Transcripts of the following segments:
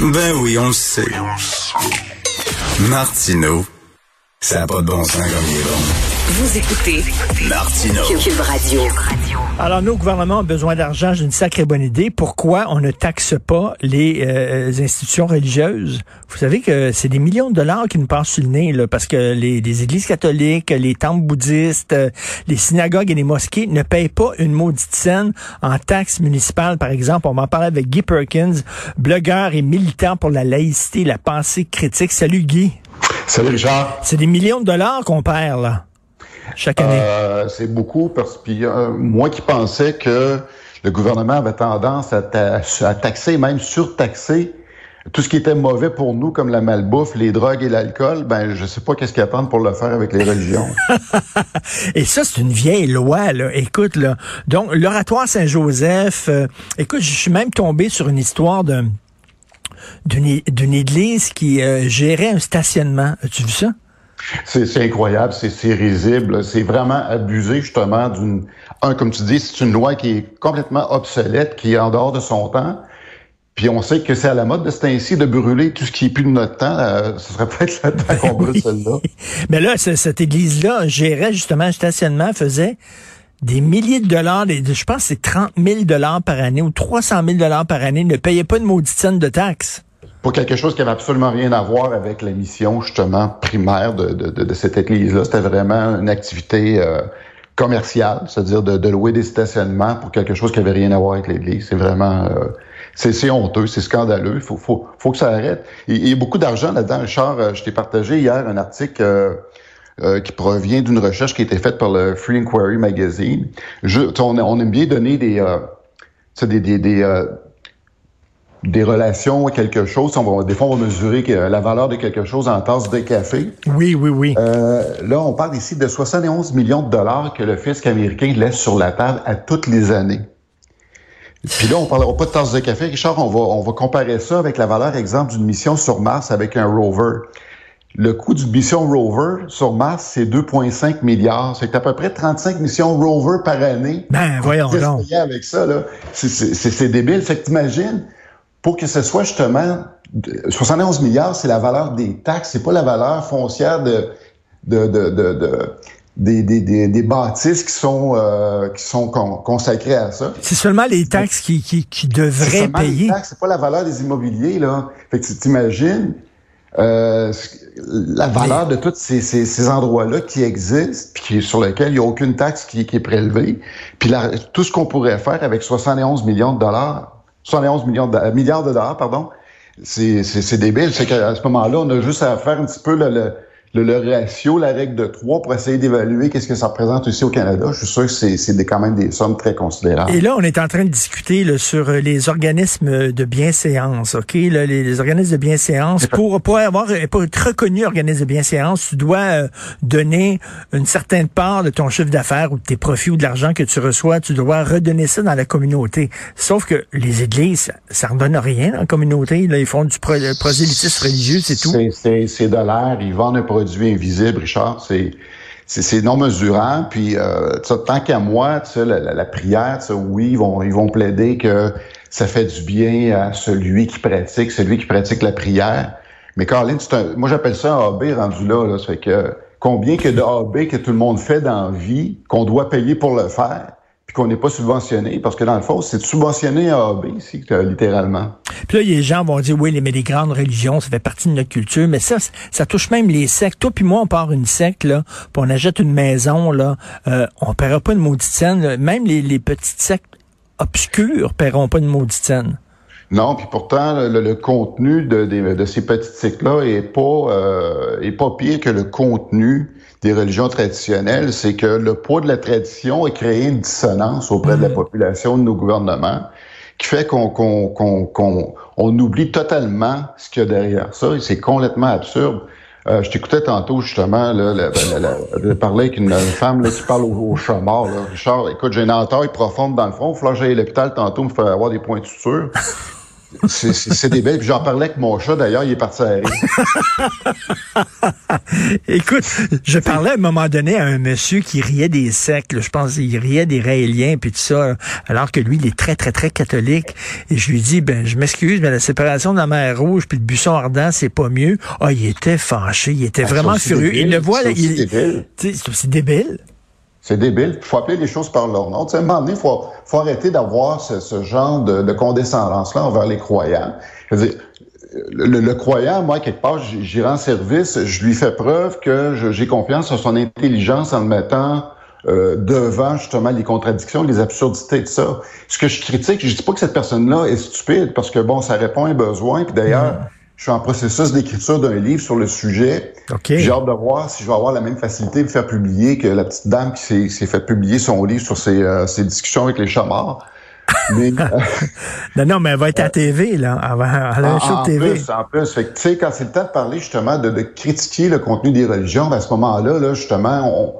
Ben oui, on le sait. Martineau, ça n'a pas de bon sens comme il est bon. Vous écoutez Martineau. Cube Radio. Alors, nos gouvernements ont besoin d'argent. J'ai une sacrée bonne idée. Pourquoi on ne taxe pas les euh, institutions religieuses? Vous savez que c'est des millions de dollars qui nous passent sur le nez, là, parce que les, les églises catholiques, les temples bouddhistes, euh, les synagogues et les mosquées ne payent pas une maudite scène en taxes municipales, par exemple. On va en parler avec Guy Perkins, blogueur et militant pour la laïcité et la pensée critique. Salut, Guy. Salut, Richard. C'est des millions de dollars qu'on perd, là chaque année? Euh, c'est beaucoup parce que euh, moi qui pensais que le gouvernement avait tendance à, ta à, taxer, même surtaxer tout ce qui était mauvais pour nous, comme la malbouffe, les drogues et l'alcool, ben je sais pas qu'est-ce qu'ils attendent pour le faire avec les religions. et ça, c'est une vieille loi, là. Écoute, là. Donc, l'oratoire Saint-Joseph, euh, écoute, je suis même tombé sur une histoire d'une d'une église qui euh, gérait un stationnement. As-tu vu ça? C'est incroyable, c'est risible, c'est vraiment abusé justement d'une... Un, comme tu dis, c'est une loi qui est complètement obsolète, qui est en dehors de son temps. Puis on sait que c'est à la mode de ce ainsi de brûler tout ce qui est plus de notre temps. Euh, ce serait peut-être le temps qu'on brûle celle-là. Mais là, cette église-là gérait justement un stationnement, faisait des milliers de dollars, je pense que c'est 30 000 dollars par année ou 300 000 dollars par année, ne payait pas de maudite de taxes pour quelque chose qui avait absolument rien à voir avec la mission justement primaire de, cette église-là. C'était vraiment une activité euh, commerciale, c'est-à-dire de, louer des stationnements pour quelque chose qui avait rien à voir avec l'église. C'est vraiment euh, c'est honteux, c'est scandaleux. Il faut, faut, faut que ça arrête. Il, y a beaucoup d'argent là-dedans. Richard, euh, je t'ai partagé hier un article qui provient d'une recherche qui a été faite par le Free Inquiry Magazine. Je, on, on, aime bien donner des, des, des, des des relations à quelque chose. On va, des fois, on va mesurer la valeur de quelque chose en tasse de café. Oui, oui, oui. Euh, là, on parle ici de 71 millions de dollars que le fisc américain laisse sur la table à toutes les années. Puis là, on parlera pas de tasse de café. Richard, on va, on va comparer ça avec la valeur, exemple, d'une mission sur Mars avec un rover. Le coût d'une mission rover sur Mars, c'est 2,5 milliards. C'est à peu près 35 missions rover par année. Ben, voyons donc. avec ça, là. C'est débile. Fait que t'imagines, pour que ce soit justement 71 milliards, c'est la valeur des taxes, c'est pas la valeur foncière de, de, de, de, des, des, des, bâtisses qui sont euh, qui sont consacrées à ça. C'est seulement les taxes qui, qui, qui devraient payer. C'est pas la valeur des immobiliers là. Fait que tu t'imagines euh, la valeur de tous ces, ces, ces endroits-là qui existent, puis sur lesquels il n'y a aucune taxe qui, qui est prélevée, puis tout ce qu'on pourrait faire avec 71 millions de dollars 71 millions de, milliards de dollars, pardon. C'est débile. C'est qu'à ce moment-là, on a juste à faire un petit peu le, le le, le, ratio, la règle de 3 pour essayer d'évaluer qu'est-ce que ça représente aussi au Canada. Je suis sûr que c'est quand même des sommes très considérables. Et là, on est en train de discuter là, sur euh, les organismes de bienséance, OK? Là, les, organismes de bienséance, pour, pour, avoir, pour être reconnu organisme de bienséance, tu dois euh, donner une certaine part de ton chiffre d'affaires ou de tes profits ou de l'argent que tu reçois, tu dois redonner ça dans la communauté. Sauf que les églises, ça ne redonne rien dans la communauté. Là, ils font du prosélytisme religieux, c'est tout. C'est de l'air. Ils vendent un produit invisible, Richard. C'est c'est non mesurant. Puis euh, tant qu'à moi, la, la, la, prière, oui, ils vont ils vont plaider que ça fait du bien à celui qui pratique, celui qui pratique la prière. Mais Caroline, un, moi j'appelle ça un AB rendu là. là ça fait que combien que de AB que tout le monde fait dans la vie, qu'on doit payer pour le faire? Qu'on n'est pas subventionné, parce que dans le fond, c'est subventionné à AB ici, littéralement. Puis là, les gens vont dire, oui, mais les grandes religions, ça fait partie de notre culture, mais ça, ça touche même les sectes. Toi puis moi, on part une secte, là, puis on achète une maison, là, euh, on paiera pas une maudite scène. Même les, les petites sectes obscures paieront pas une maudite scène. Non, puis pourtant, le, contenu de, de, ces petites sectes-là est pas euh, est pas pire que le contenu des religions traditionnelles, c'est que le poids de la tradition a créé une dissonance auprès de la mhm. population, de nos gouvernements, qui fait qu'on qu'on on oublie totalement ce qu'il y a derrière ça, et c'est complètement absurde. Euh, je t'écoutais tantôt justement là, de parler avec une, femme là, qui parle au, au chat mort. Là. Richard, écoute, j'ai une entaille profonde dans le front. Il faut que j'aille à l'hôpital tantôt me faire avoir des points de suture. C'est débile. Puis j'en parlais avec mon chat, d'ailleurs, il est parti à rire. Écoute, je parlais à un moment donné à un monsieur qui riait des sectes. Je pense qu'il riait des raéliens puis tout ça, alors que lui, il est très, très, très catholique. Et je lui dis, ben, je m'excuse, mais la séparation de la mer Rouge puis le buisson ardent, c'est pas mieux. Ah, il était fâché, il était Ah, vraiment furieux. Il le voit, c'est là, il, c'est aussi débile. C'est débile. Il faut appeler les choses par leur nom. Tu sais, à un moment donné, il faut, faut arrêter d'avoir ce, ce genre de, de condescendance-là envers les croyants. Je veux dire, le, le croyant, moi, quelque part, j'y rends service, je lui fais preuve que j'ai confiance en son intelligence en le mettant euh, devant justement les contradictions, les absurdités de ça. Ce que je critique, je dis pas que cette personne-là est stupide, parce que bon, ça répond à un besoin. Puis d'ailleurs, je suis en processus d'écriture d'un livre sur le sujet. OK. Puis J'ai hâte de voir si je vais avoir la même facilité de faire publier que la petite dame qui s'est- fait publier son livre sur ses, euh, ses discussions avec les chats morts. Mais euh, Non, non, mais elle va être à TV, là. Elle, va, elle a un en, show en de TV. plus, en plus, fait que, tu sais, quand c'est le temps de parler justement de, de critiquer le contenu des religions, ben, à ce moment-là, là, justement, on,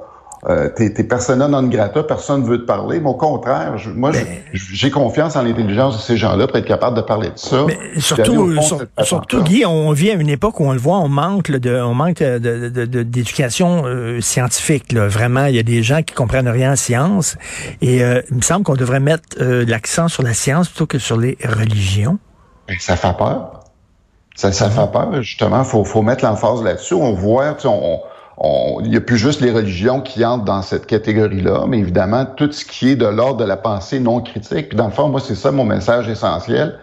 euh, t'es, t'es persona non grata, personne ne veut te parler. Mais au contraire, je- moi, Ben j'ai confiance en l'intelligence de ces gens-là pour être capable de parler de ça. Mais au surtout, sur- surtout, Guy, on vit à une époque où on le voit, on manque là, de, on manque de- de- de- d'éducation euh, scientifique. Là. Vraiment, il y a des gens qui comprennent rien en science. Et euh, il me semble qu'on devrait mettre euh, l'accent sur la science plutôt que sur les religions. Ben, ça fait peur. Ça, ça fait peur, justement. Faut, faut mettre l'emphase là-dessus. On voit, tu sais, on, on, il n'y a plus juste les religions qui entrent dans cette catégorie-là, mais évidemment, tout ce qui est de l'ordre de la pensée non critique. Puis dans le fond, moi, c'est ça mon message essentiel.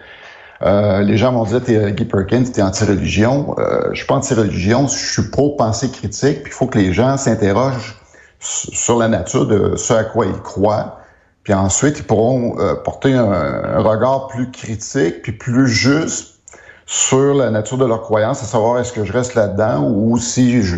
Euh, les gens vont dire, t'es Guy Perkins, t'es anti-religion. Euh, je suis pas anti-religion, je suis pro-pensée critique. Puis il faut que les gens s'interrogent sur la nature de ce à quoi ils croient. Puis ensuite, ils pourront euh, porter un, un regard plus critique, puis plus juste sur la nature de leur croyance, à savoir est-ce que je reste là-dedans ou si je,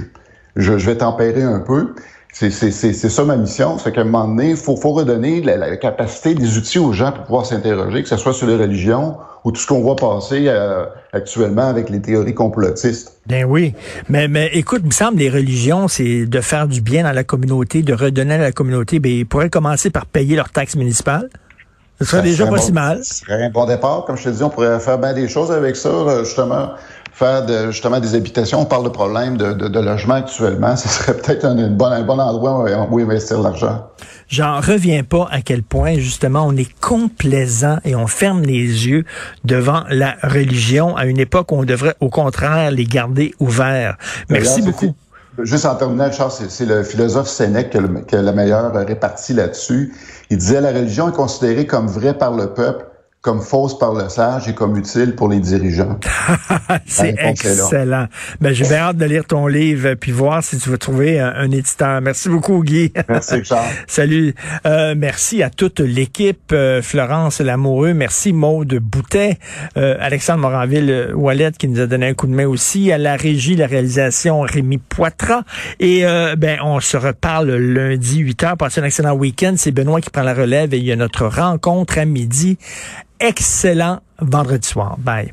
je, je vais tempérer un peu. C'est ça ma mission. C'est qu'à un moment donné, il faut, faut redonner la, la capacité des outils aux gens pour pouvoir s'interroger, que ce soit sur les religions ou tout ce qu'on voit passer euh, actuellement avec les théories complotistes. Ben oui. Mais, mais écoute, il me semble les religions, c'est de faire du bien dans la communauté, de redonner à la communauté. Ben, ils pourraient commencer par payer leurs taxes municipales. Ce serait Ça déjà serait pas si mal. Ce serait un bon départ. Comme je te dis, on pourrait faire bien des choses avec ça, euh, justement. Faire de, justement des habitations. On parle de problèmes de, de, de logement actuellement. Ce serait peut-être un, une bonne- un bon endroit où, où investir l'argent. J'en reviens pas à quel point, justement, on est complaisant et on ferme les yeux devant la religion à une époque où on devrait, au contraire, les garder ouverts. Merci D'ailleurs, beaucoup. Juste en terminant, Charles, c'est- c'est le philosophe Sénèque qui a, le- qui a la meilleure répartie là-dessus. Il disait la religion est considérée comme vraie par le peuple, comme fausse par le sage et comme utile pour les dirigeants. C'est excellent. Ben, j'ai bien hâte de lire ton livre puis voir si tu vas trouver un, un éditeur. Merci beaucoup, Guy. Merci, Charles. Salut. Euh, merci à toute l'équipe. euh, Florence Lamoureux. Merci Maude Boutet. Euh, Alexandre Moranville-Wallet qui nous a donné un coup de main aussi. À la régie, la réalisation, Rémi Poitras. Et euh, ben, on se reparle lundi 8 h. Passez un excellent week-end. C'est Benoît qui prend la relève et il y a notre rencontre à midi. Excellent vendredi soir. Bye.